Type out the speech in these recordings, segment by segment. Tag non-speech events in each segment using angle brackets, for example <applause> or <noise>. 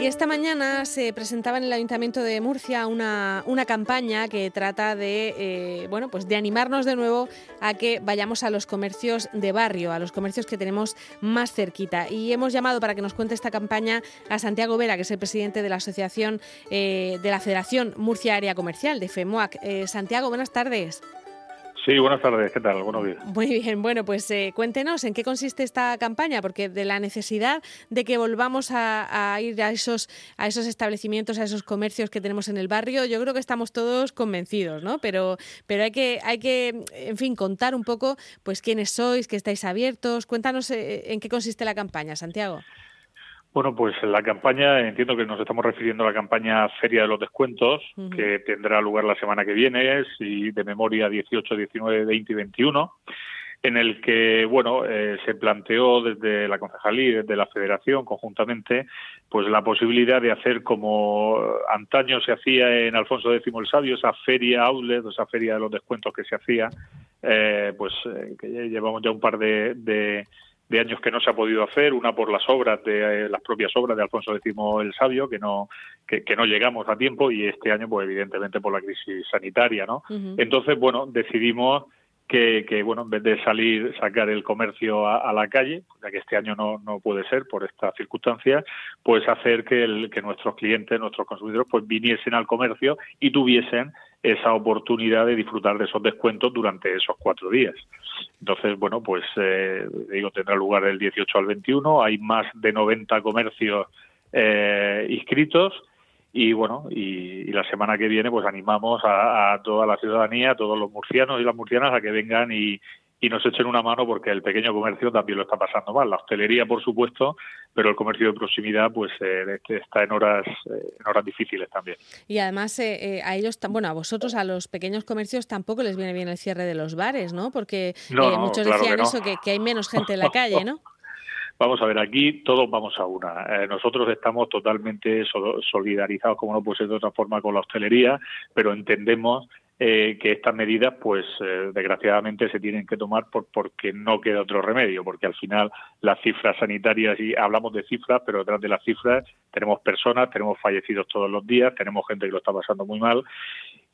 Y esta mañana se presentaba en el Ayuntamiento de Murcia una, una campaña que trata de, eh, bueno, pues de animarnos de nuevo a que vayamos a los comercios de barrio, a los comercios que tenemos más cerquita. Y hemos llamado para que nos cuente esta campaña a Santiago Vera, que es el presidente de la Asociación eh, de la Federación Murcia Área Comercial, de FEMUAC. Eh, Santiago, buenas tardes. Sí, buenas tardes, ¿qué tal? Buenos días. Muy bien, bueno, pues eh, cuéntenos en qué consiste esta campaña, porque de la necesidad de que volvamos a, ir a esos, a esos establecimientos, a esos comercios que tenemos en el barrio, yo creo que estamos todos convencidos, ¿no? Pero, pero hay que, hay que, en fin, contar un poco, pues quiénes sois, que estáis abiertos. Cuéntanos eh, en qué consiste la campaña, Santiago. Bueno, pues la campaña, entiendo que nos estamos refiriendo a la campaña Feria de los Descuentos, que tendrá lugar la semana que viene, si de memoria 18, 19, 20 y 21, en el que, bueno, eh, se planteó desde la concejalía, desde la federación conjuntamente, pues la posibilidad de hacer como antaño se hacía en Alfonso X el Sabio, esa feria outlet, esa feria de los descuentos que se hacía, eh, pues eh, que llevamos ya un par de de años que no se ha podido hacer, una por las obras de eh, las propias obras de Alfonso X el Sabio, que no que, no llegamos a tiempo y este año pues evidentemente por la crisis sanitaria, ¿no? Entonces, bueno, decidimos que, que, bueno, en vez de salir, sacar el comercio a, la calle, ya que este año no, no puede ser por estas circunstancias, pues hacer que, el, que nuestros clientes, nuestros consumidores, pues viniesen al comercio y tuviesen esa oportunidad de disfrutar de esos descuentos durante esos cuatro días. Entonces, bueno, pues eh, digo, tendrá lugar del 18 al 21, hay más de 90 comercios eh, inscritos y bueno, y, la semana que viene pues animamos a, toda la ciudadanía, a todos los murcianos y las murcianas a que vengan y, y nos echen una mano porque el pequeño comercio también lo está pasando mal. La hostelería, por supuesto, pero el comercio de proximidad pues eh, este está en horas eh, en horas difíciles también. Y además eh, a ellos, bueno, a vosotros, a los pequeños comercios tampoco les viene bien el cierre de los bares, ¿no? Porque muchos decían eso, que, que hay menos gente en la <laughs> calle, ¿no? Vamos a ver, aquí todos vamos a una. Eh, nosotros estamos totalmente solidarizados, como no puede ser de otra forma, con la hostelería, pero entendemos eh, que estas medidas, pues eh, desgraciadamente se tienen que tomar por, porque no queda otro remedio, porque al final las cifras sanitarias, y hablamos de cifras, pero detrás de las cifras tenemos personas, tenemos fallecidos todos los días, tenemos gente que lo está pasando muy mal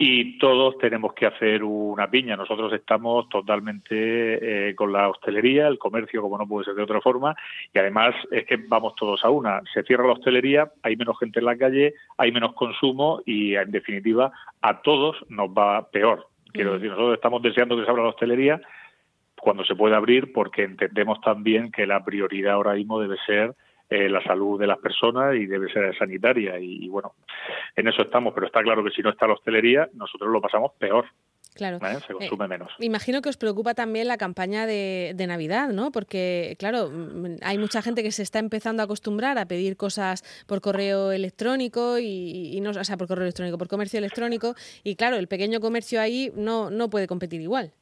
y todos tenemos que hacer una piña. Nosotros estamos totalmente eh, con la hostelería, el comercio, como no puede ser de otra forma, y además es que vamos todos a una. Se cierra la hostelería, hay menos gente en la calle, hay menos consumo y, en definitiva, a todos nos va peor. Quiero mm. decir, nosotros estamos deseando que se abra la hostelería cuando se pueda abrir porque entendemos también que la prioridad ahora mismo debe ser eh, la salud de las personas y debe ser sanitaria. Y, bueno, en eso estamos, pero está claro que si no está la hostelería, nosotros lo pasamos peor. Claro. Se consume eh, menos. Imagino que os preocupa también la campaña de, Navidad, ¿no? Porque, claro, mm, hay mucha gente que se está empezando a acostumbrar a pedir cosas por correo electrónico y, y no, o sea, por correo electrónico, por comercio electrónico. Y claro, el pequeño comercio ahí no, no puede competir igual.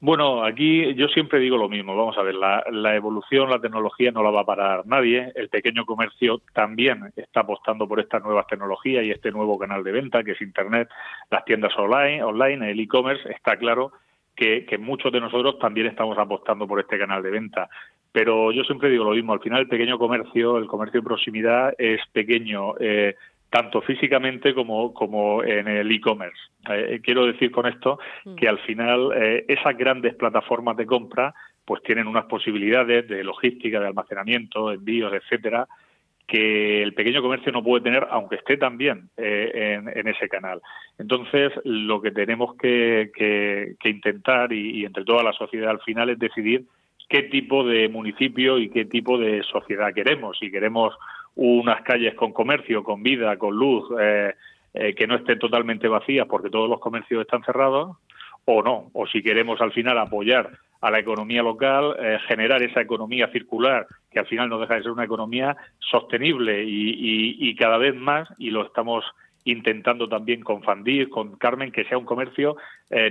Bueno, aquí yo siempre digo lo mismo. Vamos a ver, la, evolución, la tecnología no la va a parar nadie. El pequeño comercio también está apostando por estas nuevas tecnologías y este nuevo canal de venta que es Internet, las tiendas online, online el e-commerce. Está claro que, muchos de nosotros también estamos apostando por este canal de venta. Pero yo siempre digo lo mismo. Al final, el pequeño comercio, el comercio de proximidad es pequeño. Eh, tanto físicamente como, como en el e-commerce. Eh, quiero decir con esto mm. que al final eh, esas grandes plataformas de compra pues tienen unas posibilidades de logística, de almacenamiento, envíos, etcétera, que el pequeño comercio no puede tener, aunque esté también eh, en, ese canal. Entonces, lo que tenemos que, que, intentar, y, y, entre toda la sociedad al final, es decidir qué tipo de municipio y qué tipo de sociedad queremos. Si queremos unas calles con comercio, con vida, con luz, eh, eh, que no estén totalmente vacías porque todos los comercios están cerrados, o no, o si queremos al final apoyar a la economía local, eh, generar esa economía circular, que al final no deja de ser una economía sostenible y, cada vez más, y lo estamos intentando también con Fandir, con Carmen, que sea un comercio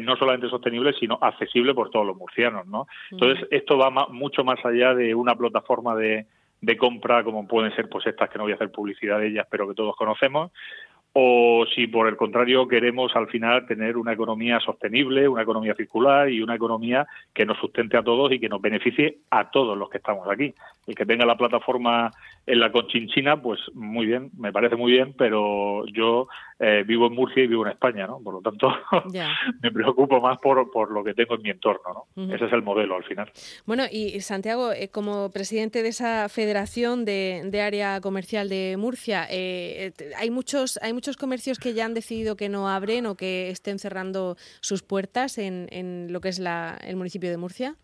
no solamente sostenible, sino accesible por todos los murcianos, ¿no? Entonces, esto va mucho más allá de una plataforma de, de compra, como pueden ser pues estas que no voy a hacer publicidad de ellas, pero que todos conocemos, o si por el contrario queremos al final tener una economía sostenible, una economía circular y una economía que nos sustente a todos y que nos beneficie a todos los que estamos aquí. El que tenga la plataforma en la Conchinchina, pues muy bien, me parece muy bien, pero yo eh, vivo en Murcia y vivo en España, ¿no? Por lo tanto, <laughs> me preocupo más por, por lo que tengo en mi entorno, ¿no? Ese es el modelo al final. Bueno, y Santiago, eh, como presidente de esa federación de, de área comercial de Murcia, eh, hay muchos hay muchos comercios que ya han decidido que no abren o que estén cerrando sus puertas en, en lo que es la, el municipio de Murcia?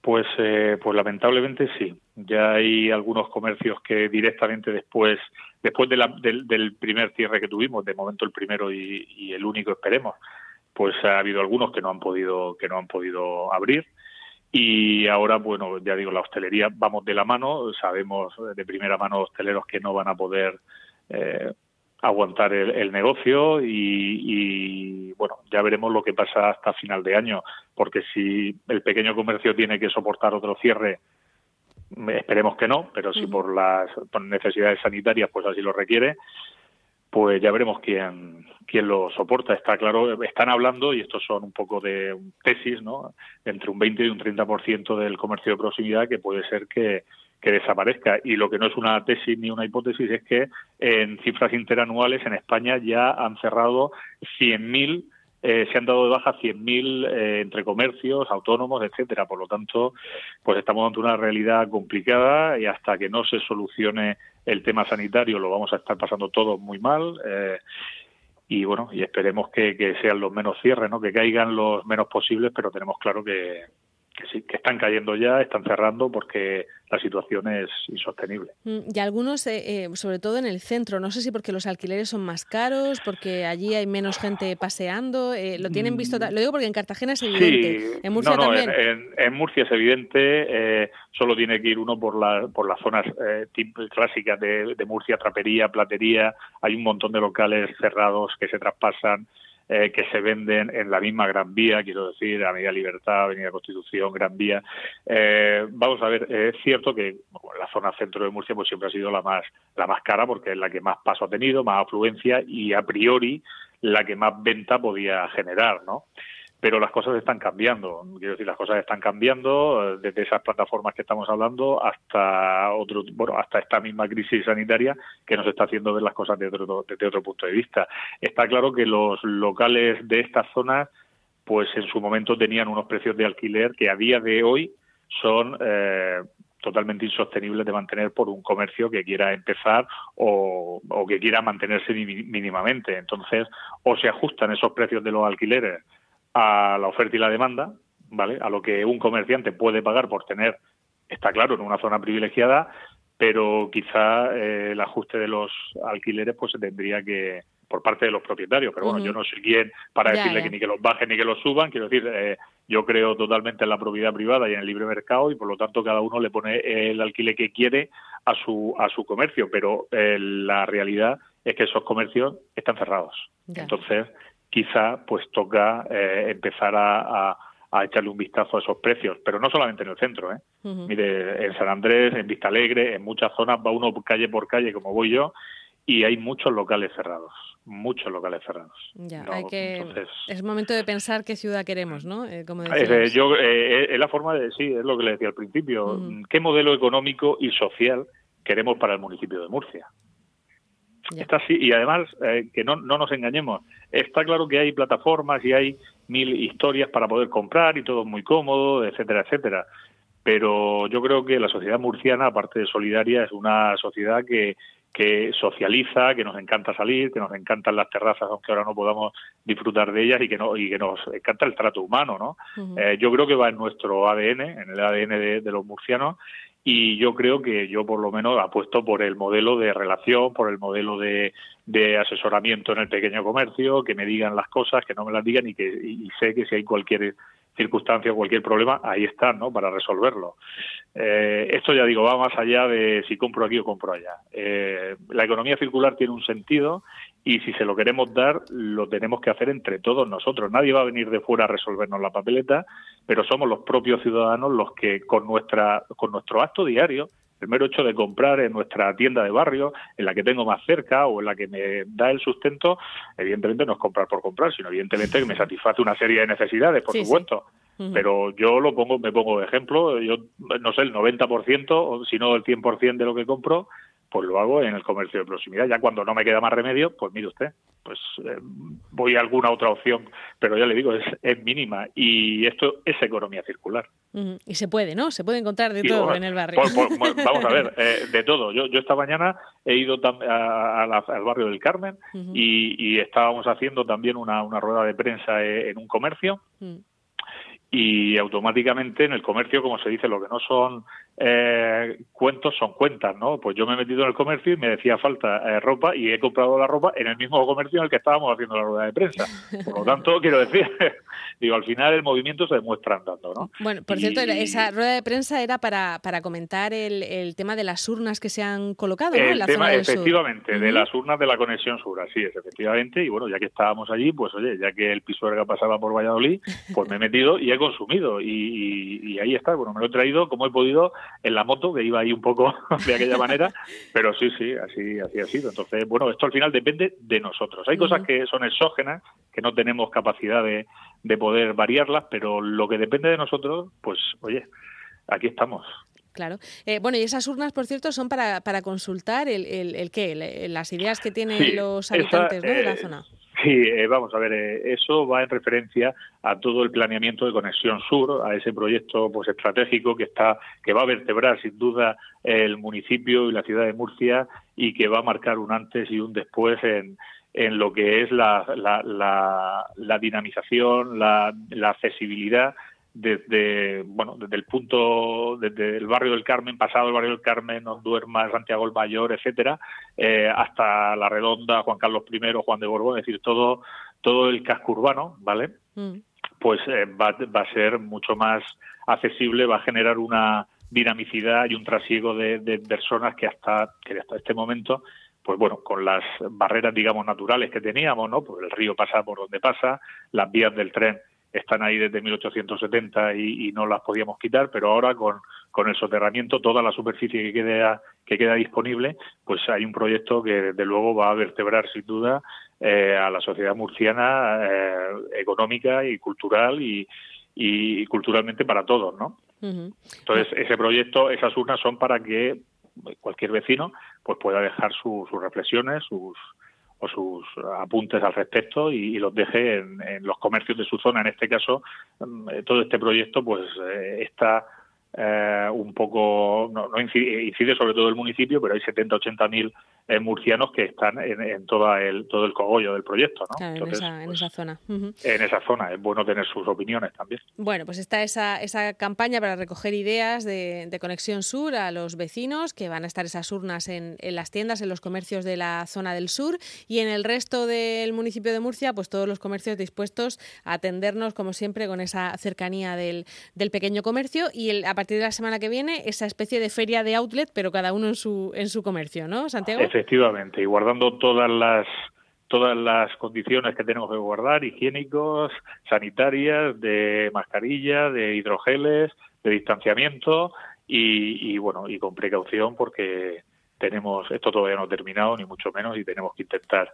Pues, pues lamentablemente sí. Ya hay algunos comercios que directamente después, después de del, primer cierre que tuvimos, de momento el primero y, y, el único esperemos, pues ha habido algunos que no han podido que no han podido abrir. Y ahora bueno ya digo la hostelería vamos de la mano. Sabemos de primera mano hosteleros que no van a poder eh, aguantar el, negocio y, bueno, ya veremos lo que pasa hasta final de año, porque si el pequeño comercio tiene que soportar otro cierre, esperemos que no, pero si por las necesidades sanitarias pues así lo requiere, pues ya veremos quién, quién lo soporta. Está claro, están hablando, y estos son un poco de tesis, ¿no? Entre un 20 y un 30% del comercio de proximidad que puede ser que, que desaparezca. Y lo que no es una tesis ni una hipótesis es que en cifras interanuales en España ya han cerrado 100.000 eh, se han dado de baja 100.000 eh, entre comercios, autónomos, etcétera. Por lo tanto, pues estamos ante una realidad complicada y hasta que no se solucione el tema sanitario lo vamos a estar pasando todo muy mal. Eh, y bueno, y esperemos que, que, sean los menos cierres, ¿no? que caigan los menos posibles, pero tenemos claro que, que sí, que están cayendo ya, están cerrando porque la situación es insostenible. Mm, y algunos, eh, eh, sobre todo en el centro, no sé si porque los alquileres son más caros, porque allí hay menos gente paseando, eh, lo tienen visto, mm. lo digo porque en Cartagena es evidente, en Murcia también. En, Murcia es evidente, solo tiene que ir uno por, la, por las zonas clásicas de, de Murcia, trapería, platería, hay un montón de locales cerrados que se traspasan eh, que se venden en la misma Gran Vía, quiero decir, Avenida Libertad, Avenida Constitución, Gran Vía. Eh, vamos a ver, es cierto que la zona centro de Murcia pues siempre ha sido la más, la más cara porque es la que más paso ha tenido, más afluencia y a priori la que más venta podía generar, ¿no? Pero las cosas están cambiando. Quiero decir, las cosas están cambiando eh, desde esas plataformas que estamos hablando hasta otro, bueno, hasta esta misma crisis sanitaria que nos está haciendo ver las cosas desde otro, desde otro punto de vista. Está claro que los locales de estas zonas, pues en su momento tenían unos precios de alquiler que a día de hoy son eh, totalmente insostenibles de mantener por un comercio que quiera empezar o, o que quiera mantenerse mínimamente. Entonces, o se ajustan esos precios de los alquileres a la oferta y la demanda, ¿vale? A lo que un comerciante puede pagar por tener, está claro, en una zona privilegiada, pero quizá eh, el ajuste de los alquileres pues se tendría que por parte de los propietarios, pero bueno, yo no soy quien para decirle que ni que los bajen ni que los suban, quiero decir, eh, yo creo totalmente en la propiedad privada y en el libre mercado y por lo tanto cada uno le pone el alquiler que quiere a su a su comercio, pero eh, la realidad es que esos comercios están cerrados. Entonces, quizá pues toca eh, empezar a, echarle un vistazo a esos precios, pero no solamente en el centro. ¿eh? Mire, en San Andrés, en Vista Alegre, en muchas zonas va uno calle por calle, como voy yo, y hay muchos locales cerrados, muchos locales cerrados. Ya, hay que, es momento de pensar qué ciudad queremos, ¿no? Eh, como eh, yo, es la forma de, sí, es lo que le decía al principio, ¿qué modelo económico y social queremos para el municipio de Murcia? Está así, y además, eh, que no, no nos engañemos, está claro que hay plataformas y hay mil historias para poder comprar y todo muy cómodo, etcétera, etcétera. Pero yo creo que la sociedad murciana, aparte de solidaria, es una sociedad que, que socializa, que nos encanta salir, que nos encantan las terrazas, aunque ahora no podamos disfrutar de ellas y que no y que nos encanta el trato humano, ¿no? Eh, yo creo que va en nuestro ADN, en el ADN de, de los murcianos y yo creo que yo por lo menos apuesto por el modelo de relación, por el modelo de, de asesoramiento en el pequeño comercio, que me digan las cosas, que no me las digan y que y sé que si hay cualquier circunstancia o cualquier problema, ahí están, ¿no? Para resolverlo. Eh, esto ya digo, va más allá de si compro aquí o compro allá. Eh, la economía circular tiene un sentido y si se lo queremos dar, lo tenemos que hacer entre todos nosotros. Nadie va a venir de fuera a resolvernos la papeleta, pero somos los propios ciudadanos los que con nuestra con nuestro acto diario el mero hecho de comprar en nuestra tienda de barrio, en la que tengo más cerca o en la que me da el sustento, evidentemente no es comprar por comprar, sino evidentemente que me satisface una serie de necesidades, por supuesto. Pero yo lo pongo, me pongo de ejemplo, yo no sé, el 90% o si no el 100% de lo que compro pues lo hago en el comercio de proximidad. Ya cuando no me queda más remedio, pues mire usted, pues eh, voy a alguna otra opción, pero ya le digo, es, es mínima y esto es economía circular. Y se puede, ¿no? Se puede encontrar de todo en el barrio. <laughs> vamos a ver, eh, de todo. Yo, yo esta mañana he ido a, al barrio del Carmen y, estábamos haciendo también una, una rueda de prensa eh, en un comercio y automáticamente en el comercio, como se dice, lo que no son eh, cuentos son cuentas, ¿no? Pues yo me he metido en el comercio y me decía falta eh, ropa y he comprado la ropa en el mismo comercio en el que estábamos haciendo la rueda de prensa. Por lo tanto, quiero decir, <laughs> digo, al final el movimiento se demuestra andando, ¿no? Bueno, por cierto, esa rueda de prensa era para, para comentar el, el, tema de las urnas que se han colocado, ¿no? El la tema, efectivamente, de las urnas de la conexión sur, así es, efectivamente. Y bueno, ya que estábamos allí, pues oye, ya que el Pisuerga pasaba por Valladolid, pues me he metido y he consumido. Y, y ahí está, bueno, me lo he traído como he podido en la moto, que iba ahí un poco <laughs> de aquella manera, <laughs> pero sí, sí, así, así ha sido. Entonces, bueno, esto al final depende de nosotros. Hay cosas que son exógenas, que no tenemos capacidad de, de poder variarlas, pero lo que depende de nosotros, pues, oye, aquí estamos. Claro. Eh, bueno, y esas urnas, por cierto, son para, para consultar el, el, el qué, las ideas que tienen los habitantes de la eh, zona. <laughs> Sí, eh, vamos a ver, eh, eso va en referencia a todo el planeamiento de Conexión Sur, a ese proyecto pues estratégico que está que va a vertebrar sin duda el municipio y la ciudad de Murcia y que va a marcar un antes y un después en, en lo que es la, la, la, la dinamización, la, la accesibilidad desde bueno desde el punto desde el barrio del Carmen pasado el barrio del Carmen Duermas Santiago el Mayor etcétera eh, hasta la Redonda Juan Carlos I Juan de Borbón es decir todo todo el casco urbano vale mm. pues eh, va, va a ser mucho más accesible va a generar una dinamicidad y un trasiego de, de personas que hasta que hasta este momento pues bueno, con las barreras, digamos, naturales que teníamos, ¿no? Pues el río pasa por donde pasa, las vías del tren están ahí desde 1870 y, y no las podíamos quitar, pero ahora con, con el soterramiento, toda la superficie que queda, que queda disponible, pues hay un proyecto que desde luego va a vertebrar sin duda eh, a la sociedad murciana eh, económica y cultural y, y, culturalmente para todos, ¿no? Entonces, ese proyecto, esas urnas son para que cualquier vecino pues pueda dejar sus reflexiones, sus, o sus apuntes al respecto y, los deje en, los comercios de su zona. En este caso, mm, todo este proyecto pues eh, está eh, un poco, no, incide, sobre todo el municipio, pero hay 70, 80 mil eh, murcianos que están en, en toda el, todo el cogollo del proyecto. ¿no? en, esa, pues, zona. En esa zona, es bueno tener sus opiniones también. Bueno, pues está esa, esa campaña para recoger ideas de, Conexión Sur a los vecinos, que van a estar esas urnas en, en las tiendas, en los comercios de la zona del sur y en el resto del municipio de Murcia, pues todos los comercios dispuestos a atendernos, como siempre, con esa cercanía del, del pequeño comercio y el, partir de la semana que viene esa especie de feria de outlet, pero cada uno en su, en su comercio, ¿no, Santiago? Efectivamente, y guardando todas las todas las condiciones que tenemos que guardar, higiénicos, sanitarias, de mascarilla, de hidrogeles, de distanciamiento y, y bueno, y con precaución porque tenemos, esto todavía no terminado, ni mucho menos, y tenemos que intentar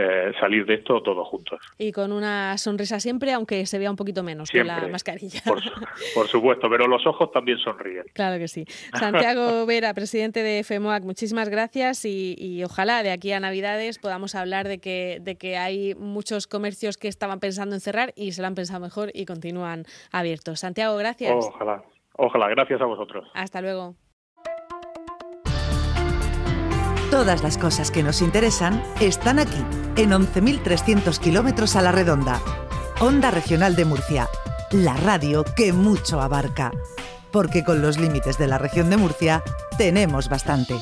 eh, salir de esto todos juntos. Y con una sonrisa siempre, aunque se vea un poquito menos con la mascarilla. Por, supuesto, pero los ojos también sonríen. Claro que sí. Santiago <laughs> Vera, presidente de FEMOAC, muchísimas gracias y, ojalá de aquí a Navidades podamos hablar de que, de que hay muchos comercios que estaban pensando en cerrar y se lo han pensado mejor y continúan abiertos. Santiago, gracias. Ojalá, ojalá, gracias a vosotros. Hasta luego. Todas las cosas que nos interesan están aquí, en 11.300 kilómetros a la redonda. Onda Regional de Murcia, la radio que mucho abarca. Porque con los límites de la región de Murcia tenemos bastante.